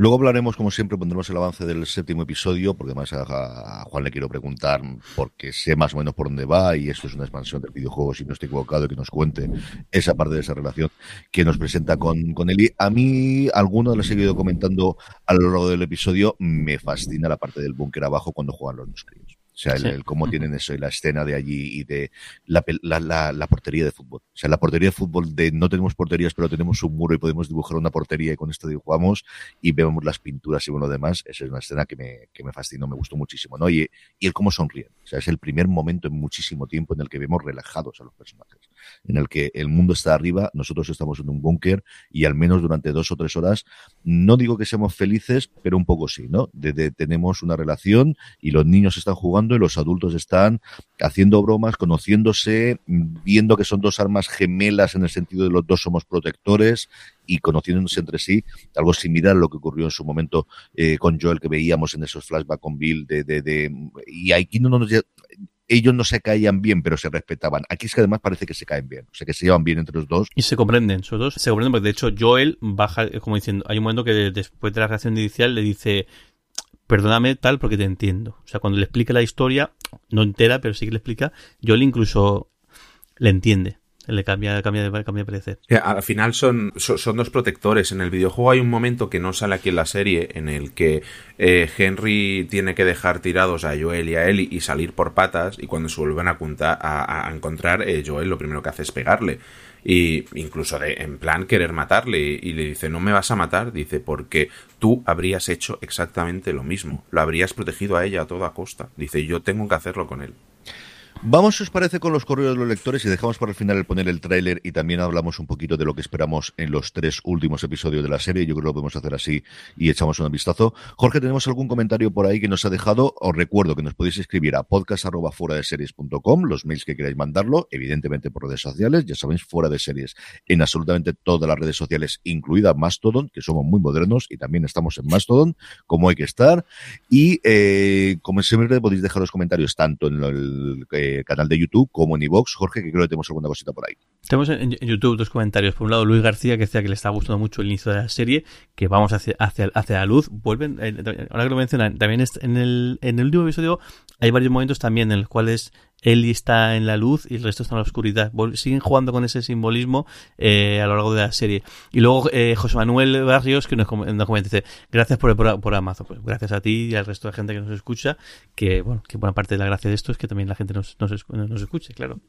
Luego hablaremos, como siempre, pondremos el avance del séptimo episodio, porque además a, Juan le quiero preguntar, porque sé más o menos por dónde va, y esto es una expansión del videojuego, si no estoy equivocado, que nos cuente esa parte de esa relación que nos presenta con, con Eli. A mí, alguno lo he seguido comentando a lo largo del episodio, me fascina la parte del búnker abajo cuando juegan los críos. O sea, el, cómo tienen eso y la escena de allí y de la, la, la, portería de fútbol. O sea, la portería de fútbol de no tenemos porterías, pero tenemos un muro y podemos dibujar una portería y con esto dibujamos y vemos las pinturas y bueno demás. Esa es una escena que me, que me fascinó, me gustó muchísimo, ¿no? Y, y el cómo sonríen. O sea, es el primer momento en muchísimo tiempo en el que vemos relajados a los personajes. En el que el mundo está arriba, nosotros estamos en un búnker y al menos durante dos o tres horas, no digo que seamos felices, pero un poco sí, ¿no? tenemos una relación y los niños están jugando y los adultos están haciendo bromas, conociéndose, viendo que son dos armas gemelas en el sentido de los dos somos protectores y conociéndose entre sí, algo similar a lo que ocurrió en su momento eh, con Joel que veíamos en esos flashbacks con Bill de, de, de y aquí no nos ellos no se caían bien, pero se respetaban. Aquí es que además parece que se caen bien, o sea, que se llevan bien entre los dos. Y se comprenden, sobre todo se comprenden, porque de hecho Joel baja, como diciendo, hay un momento que después de la reacción inicial le dice, perdóname tal porque te entiendo. O sea, cuando le explica la historia, no entera, pero sí que le explica, le incluso le entiende. Le cambia, cambia, de, cambia de parecer. al final son, son, dos protectores. En el videojuego hay un momento que no sale aquí en la serie en el que eh, Henry tiene que dejar tirados a Joel y a Ellie y salir por patas y cuando se vuelven a, a, encontrar, eh, Joel lo primero que hace es pegarle y incluso de, en plan querer matarle y le dice no me vas a matar dice porque tú habrías hecho exactamente lo mismo lo habrías protegido a ella a toda costa dice yo tengo que hacerlo con él Vamos, si os parece, con los correos de los lectores y dejamos para el final el poner el tráiler y también hablamos un poquito de lo que esperamos en los tres últimos episodios de la serie. Yo creo que lo podemos hacer así y echamos un vistazo. Jorge, ¿tenemos algún comentario por ahí que nos ha dejado? Os recuerdo que nos podéis escribir a podcast los mails que queráis mandarlo, evidentemente por redes sociales, ya sabéis, fuera de series, en absolutamente todas las redes sociales, incluida Mastodon, que somos muy modernos y también estamos en Mastodon, como hay que estar. Y, eh, como siempre, podéis dejar los comentarios tanto en el... Eh, eh, canal de YouTube como en iVox. Jorge, que creo que tenemos alguna cosita por ahí. Tenemos en YouTube dos comentarios. Por un lado, Luis García, que decía que le está gustando mucho el inicio de la serie, que vamos hacia, hacia, hacia la luz. Vuelven, eh, ahora que lo mencionan, también en el, en el último episodio hay varios momentos también en los cuales Ellie está en la luz y el resto está en la oscuridad. siguen jugando con ese simbolismo eh, a lo largo de la serie. Y luego eh, José Manuel Barrios, que nos, comenta, dice, gracias por, por, Amazon. Pues gracias a ti y al resto de gente que nos escucha, que bueno, que buena parte de la gracia de esto es que también la gente nos, nos, nos escuche, claro.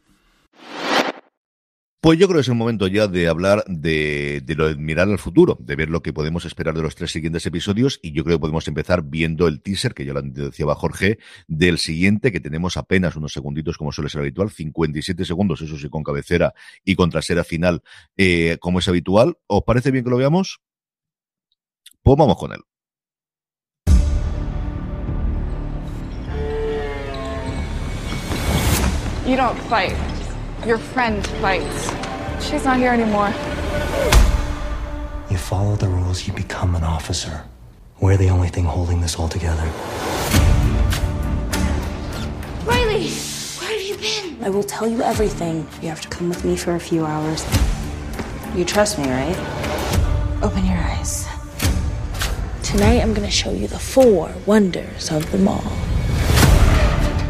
Pues yo creo que es el momento ya de hablar de, lo de mirar al futuro, de ver lo que podemos esperar de los tres siguientes episodios y yo creo que podemos empezar viendo el teaser, que ya lo decía Jorge, del siguiente, que tenemos apenas unos segunditos como suele ser habitual, 57 segundos, eso sí, con cabecera y con trasera final, eh, como es habitual. ¿Os parece bien que lo veamos? Pues vamos con él. Your friend fights. She's not here anymore. You follow the rules, you become an officer. We're the only thing holding this all together. Riley, where have you been? I will tell you everything. You have to come with me for a few hours. You trust me, right? Open your eyes. Tonight, I'm going to show you the four wonders of the mall.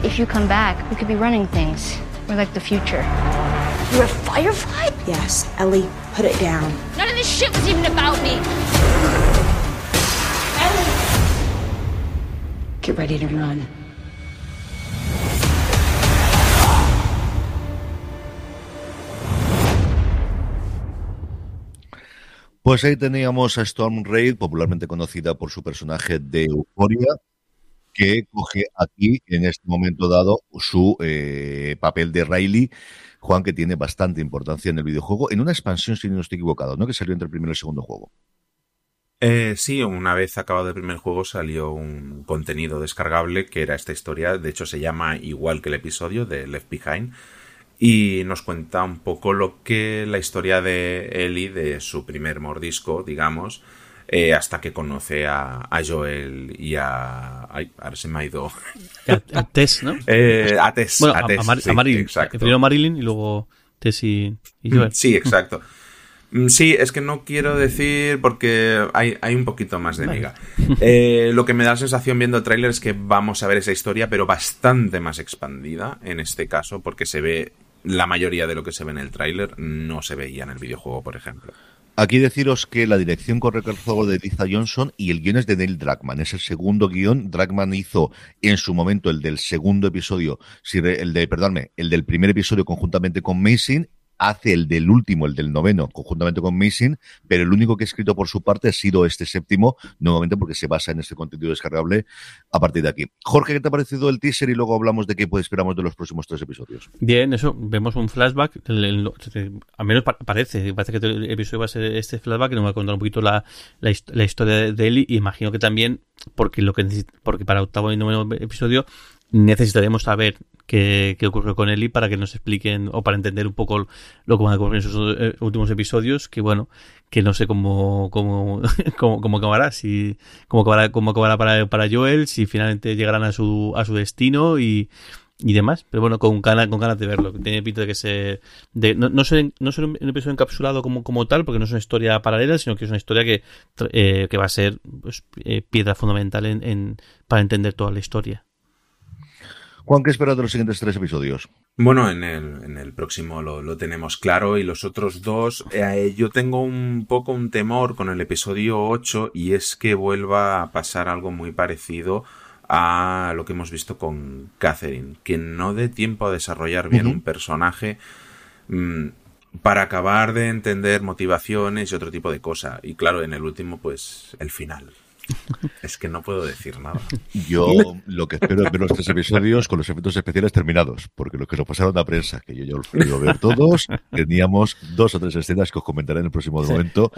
If you come back, we could be running things. We're like the future. You're a firefly? Yes. Ellie, put it down. None of this shit was even about me. Ellie! Get ready to run. Pues ahí teníamos a Storm Raid, popularmente conocida por su personaje de Euphoria, que coge aquí, en este momento dado, su eh, papel de Riley. Juan, que tiene bastante importancia en el videojuego, en una expansión, si no estoy equivocado, ¿no? Que salió entre el primero y el segundo juego. Eh, sí, una vez acabado el primer juego salió un contenido descargable que era esta historia. De hecho, se llama igual que el episodio de Left Behind. Y nos cuenta un poco lo que la historia de Ellie, de su primer mordisco, digamos, eh, hasta que conoce a, Joel y a... Ay, ahora se me ha ido... A, Tess, ¿no? Eh, a Tess. Bueno, a, Marilyn. Primero Marilyn y luego Tess y, Joel. Sí, exacto. Mm, sí, es que no quiero decir porque hay, hay un poquito más de miga. Eh, lo que me da la sensación viendo el tráiler es que vamos a ver esa historia, pero bastante más expandida en este caso, porque se ve la mayoría de lo que se ve en el tráiler no se veía en el videojuego, por ejemplo. Aquí deciros que la dirección corre juego de Liza Johnson y el guion es de Neil Druckmann. Es el segundo guion. Druckmann hizo en su momento el del segundo episodio, el de, perdónme, el del primer episodio conjuntamente con Mason hace el del último, el del noveno, conjuntamente con Mason, pero el único que ha escrito por su parte ha sido este séptimo, nuevamente porque se basa en este contenido descargable a partir de aquí. Jorge, ¿qué te ha parecido el teaser? Y luego hablamos de qué esperamos de los próximos tres episodios. Bien, eso, vemos un flashback, al menos parece, parece que el episodio va a ser este flashback, que nos va a contar un poquito la, la, historia de Ellie, y imagino que también, porque lo que porque para octavo y noveno episodio necesitaremos saber qué, qué ocurrió con Eli para que nos expliquen o para entender un poco lo que van a ocurrir en esos eh, últimos episodios, que bueno, que no sé cómo, cómo, cómo, cómo acabará, si, cómo acabará, cómo acabará para, para Joel, si finalmente llegarán a su, a su destino y, y demás, pero bueno, con ganas, con ganas de verlo. Tiene pinta de que se. De, no, no, ser, no ser un episodio encapsulado como, como tal, porque no es una historia paralela, sino que es una historia que, eh, que va a ser pues, eh, piedra fundamental en, en, para entender toda la historia. Juan, ¿qué esperas de los siguientes tres episodios? Bueno, en el, en el próximo lo, lo, tenemos claro y los otros dos, eh, yo tengo un poco un temor con el episodio 8 y es que vuelva a pasar algo muy parecido a lo que hemos visto con Catherine, que no dé tiempo a desarrollar bien un personaje mmm, para acabar de entender motivaciones y otro tipo de cosas. Y claro, en el último, pues el final. Es que no puedo decir nada. Yo lo que espero es ver los tres episodios con los efectos especiales terminados, porque lo que nos pasaron a prensa, que yo ya los puedo ver todos, teníamos dos o tres escenas que os comentaré en el próximo momento.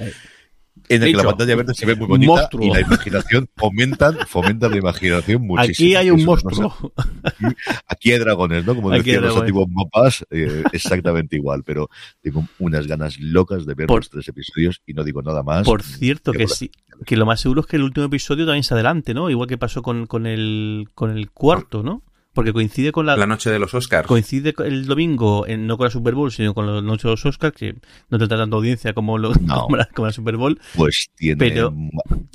En el que la pantalla verde se ve muy bonita y la imaginación fomentan, fomentan la imaginación muchísimo. Aquí hay un monstruo. aquí, hay dragones, ¿no? Como decían los antiguos mapas, eh, exactamente igual, pero tengo unas ganas locas de ver los tres episodios y no digo nada más. Por cierto, que, sí, que lo más seguro es que el último episodio también se adelante, ¿no? Igual que pasó con, con, el, con el cuarto, ¿no? Porque coincide con la, la noche de los Oscars. Coincide el domingo, en, no con la Super Bowl, sino con la noche de los Oscars, que no tendrá tanta audiencia como, lo, como, la, como, la, Super Bowl. Pues tiene pero,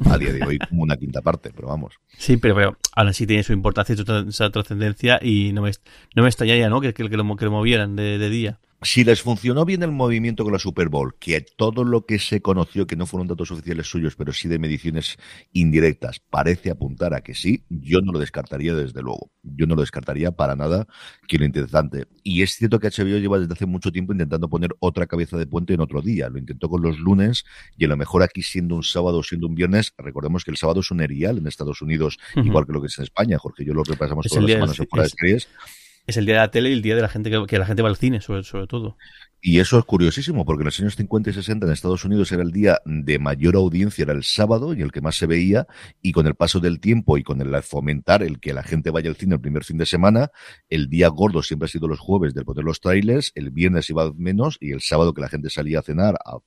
a día de hoy como una quinta parte, pero vamos. Sí, pero, pero aún así tiene su importancia y su trascendencia y no me, no me extrañaría ¿no? que, que, que, lo, que lo movieran de, de día si les funcionó bien el movimiento con la Super Bowl, que todo lo que se conoció, que no fueron datos oficiales suyos, pero sí de mediciones indirectas, parece apuntar a que sí, yo no lo descartaría desde luego. Yo no lo descartaría para nada, que lo interesante. Y es cierto que HBO lleva desde hace mucho tiempo intentando poner otra cabeza de puente en otro día. Lo intentó con los lunes y a lo mejor aquí siendo un sábado o siendo un viernes, recordemos que el sábado es un erial en Estados Unidos, uh -huh. igual que lo que es en España, Jorge, yo lo repasamos es todas las semanas en fuera de series es el día de la tele y el día de la gente que, que la gente va al cine, sobre, sobre todo. Y eso es curiosísimo, porque en los años 50 y 60 en Estados Unidos era el día de mayor audiencia, era el sábado y el que más se veía, y con el paso del tiempo y con el fomentar el que la gente vaya al cine el primer fin de semana, el día gordo siempre ha sido los jueves del poner los trailers, el viernes iba menos, y el sábado que la gente salía a cenar, a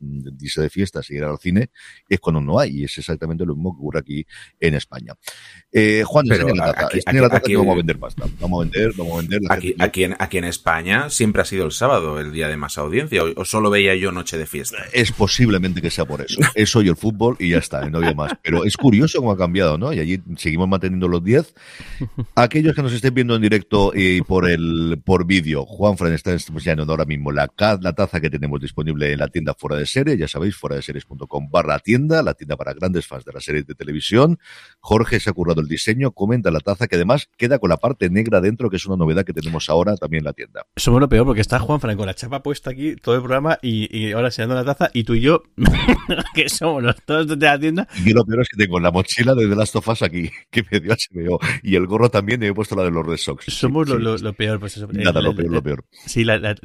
irse de fiestas y ir al cine, es cuando no hay, y es exactamente lo mismo que ocurre aquí en España. Eh, Juan, Pero la aquí, la aquí- que vamos a vender pasta. Vamos a vender, vamos a vender. la Aquí, gente- aquí, en, aquí en España siempre ha sido el sábado el día de más audiencia, o, o solo veía yo noche de fiesta. Es posiblemente que sea por eso. Eso y el fútbol y ya está, y no había más. Pero es curioso cómo ha cambiado, ¿no? Y allí seguimos manteniendo los 10. Aquellos que nos estén viendo en directo y por el por vídeo, Juan Fran está enseñando ahora mismo la, la taza que tenemos disponible en la tienda fuera de serie, ya sabéis, fuera de series.com barra tienda, la tienda para grandes fans de las series de televisión. Jorge se ha currado el diseño, comenta la taza que además queda con la parte negra dentro, que es una novedad que tenemos ahora también en la tienda. Somos lo peor porque está Juan Fran con la chapa puesta aquí todo el programa y, y ahora enseñando la taza y tú y yo, que somos los dos de la tienda, Y lo peor es que tengo la mochila de The Last of Us aquí, que me dio HBO, y el gorro también, y he puesto la de los Red Sox. somos Sí, lo, sí, lo, sí. lo peor. Pues eso, Nada, el- lo el- peor, lo peor. Sí, la, al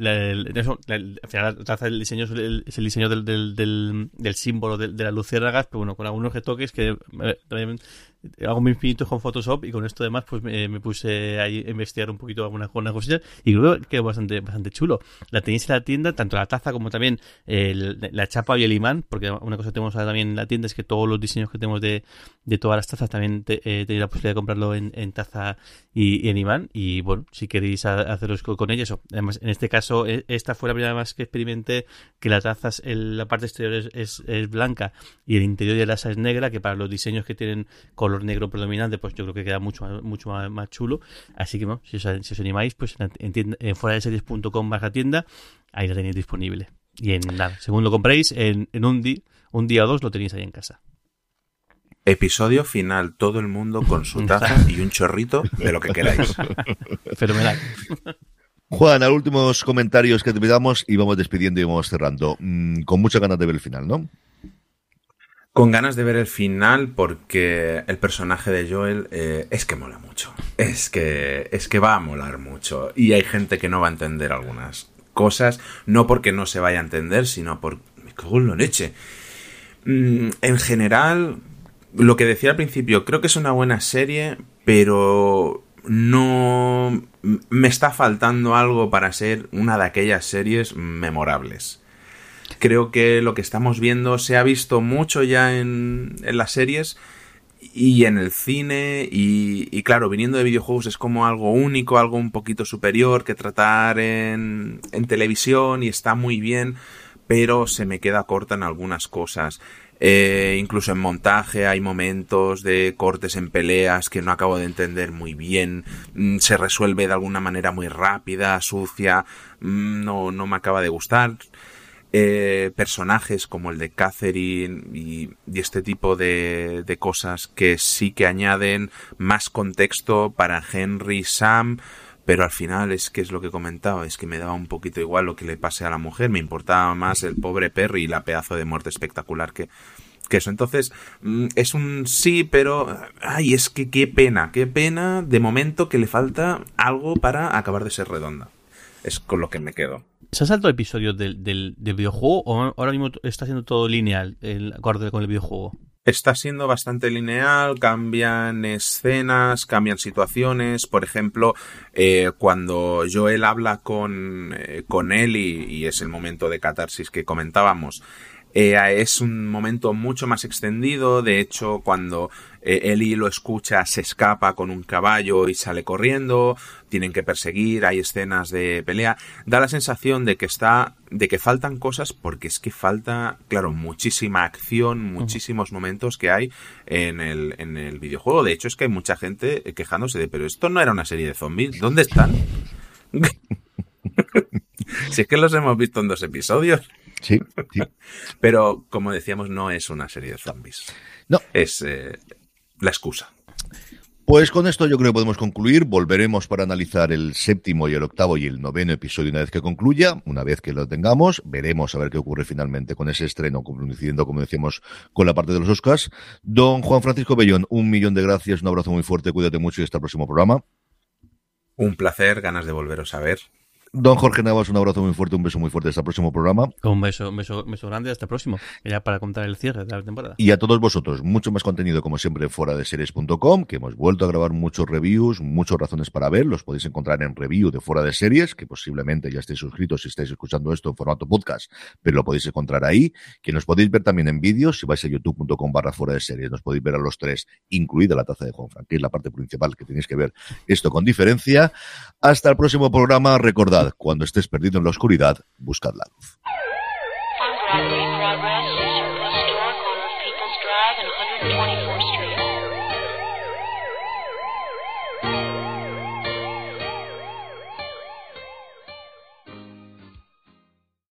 final la taza del diseño es el, es el diseño del, del, del, del símbolo de, de las luciérnagas, pero bueno, con algunos retoques que eh, hago mis pinitos con Photoshop y con esto además pues me, puse a investigar un poquito algunas, algunas cosillas y creo que quedó bastante, bastante chulo. La tenéis en la tienda, tanto la taza como también la chapa y el imán, porque una cosa que tenemos ahora también en la tienda es que todos los diseños que tenemos de, de todas las tazas también te, eh, tenéis la posibilidad de comprarlo en, taza y, en imán y bueno, si queréis a- haceros co- con ellos, además en este caso e- esta fue la primera vez que experimenté que la taza, el- la parte exterior es, es, blanca y el interior de la asa es negra, que para los diseños que tienen color negro predominante, pues yo creo que queda mucho más, mucho más, más chulo. Así que bueno, si os, si os animáis, pues en, en, tienda- en fuera de series.com barra tienda, ahí la tenéis disponible. Y en nada, según lo compréis, en, en un, di- un día o dos lo tenéis ahí en casa. Episodio final, todo el mundo con su taza y un chorrito de lo que queráis. Fenomenal. Juan, a últimos comentarios que te pidamos y vamos despidiendo y vamos cerrando. Mm, con muchas ganas de ver el final, ¿no? Con ganas de ver el final porque el personaje de Joel eh, es que mola mucho. Es que, es que va a molar mucho. Y hay gente que no va a entender algunas cosas, no porque no se vaya a entender, sino por... Me cago en la leche. Mm, en general, lo que decía al principio, creo que es una buena serie, pero no... Me está faltando algo para ser una de aquellas series memorables. Creo que lo que estamos viendo se ha visto mucho ya en, en las series y en el cine y, y, claro, viniendo de videojuegos es como algo único, algo un poquito superior que tratar en, en televisión y está muy bien, pero se me queda corta en algunas cosas. Eh, incluso en montaje hay momentos de cortes en peleas que no acabo de entender muy bien. Mm, Se resuelve de alguna manera muy rápida, sucia. Mm, No, no me acaba de gustar. Eh, personajes como el de Catherine y, este tipo de, de cosas que sí que añaden más contexto para Henry, Sam, pero al final es que es lo que comentaba, es que me daba un poquito igual lo que le pase a la mujer, me importaba más el pobre Perry y la pedazo de muerte espectacular que, que eso. Entonces, mm, es un sí, pero, ay, es que qué pena, qué pena de momento que le falta algo para acabar de ser redonda. Es con lo que me quedo. ¿Se han saltado episodios del, del, del videojuego o ahora mismo está siendo todo lineal el acorde con el videojuego? Está siendo bastante lineal, cambian escenas, cambian situaciones. Por ejemplo, eh, cuando Joel habla con, eh, con y, y, es el momento de catarsis que comentábamos, Eh, es un momento mucho más extendido, de hecho cuando eh, Eli lo escucha se escapa con un caballo y sale corriendo, tienen que perseguir, hay escenas de pelea, da la sensación de que está, de que faltan cosas porque es que falta, claro, muchísima acción, muchísimos momentos que hay en el, en el videojuego, de hecho es que hay mucha gente quejándose de, pero esto no era una serie de zombies, ¿dónde están? si es que los hemos visto en dos episodios. Sí, sí. Pero, como decíamos, no es una serie de zombies. No. Es eh, la excusa. Pues con esto yo creo que podemos concluir. Volveremos para analizar el séptimo y el octavo y el noveno episodio una vez que concluya. Una vez que lo tengamos, veremos a ver qué ocurre finalmente con ese estreno, coincidiendo, como decíamos, con la parte de los Oscars. Don Juan Francisco Bellón, un millón de gracias, un abrazo muy fuerte, cuídate mucho y hasta el próximo programa. Un placer, ganas de volveros a ver. Don Jorge Navas, un abrazo muy fuerte, un beso muy fuerte hasta el próximo programa. Un beso, un beso, un beso grande hasta el próximo, ya para contar el cierre de la temporada. Y a todos vosotros, mucho más contenido como siempre fuera de series.com, que hemos vuelto a grabar muchos reviews, muchas razones para ver, los podéis encontrar en review de fuera de series, que posiblemente ya estéis suscritos si estáis escuchando esto en formato podcast, pero lo podéis encontrar ahí, que nos podéis ver también en vídeos, si vais a youtube.com barra fuera de series, nos podéis ver a los tres, incluida la taza de Juan Frank, que es la parte principal que tenéis que ver esto con diferencia. Hasta el próximo programa, cuando estés perdido en la oscuridad, buscad la luz.